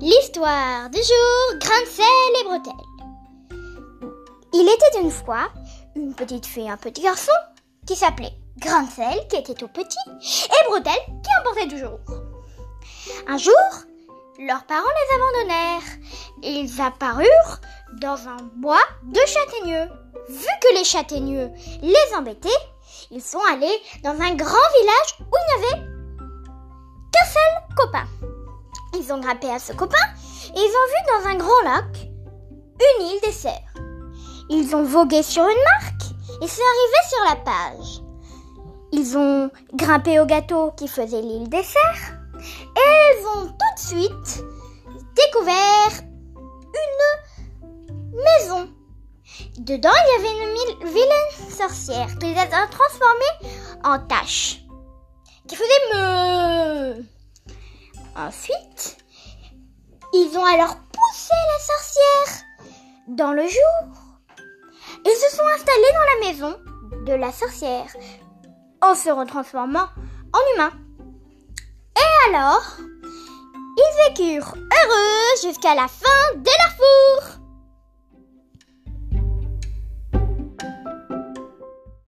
L'histoire du jour, grain et bretelles. Il était une fois une petite fille et un petit garçon qui s'appelait Grain qui était tout petit, et Bretelle, qui en portait toujours. Un jour, leurs parents les abandonnèrent. Ils apparurent dans un bois de châtaigneux. Vu que les châtaigneux les embêtaient, ils sont allés dans un grand village où il n'y avait Ils ont grimpé à ce copain et ils ont vu dans un grand lac une île des cerfs. Ils ont vogué sur une marque et c'est arrivé sur la page. Ils ont grimpé au gâteau qui faisait l'île des cerfs et ils ont tout de suite découvert une maison. Dedans, il y avait une vilaine sorcière qui les a transformés en taches qui faisait me. Ensuite, ils ont alors poussé la sorcière dans le jour. Ils se sont installés dans la maison de la sorcière en se retransformant en humains. Et alors, ils vécurent heureux jusqu'à la fin de leur.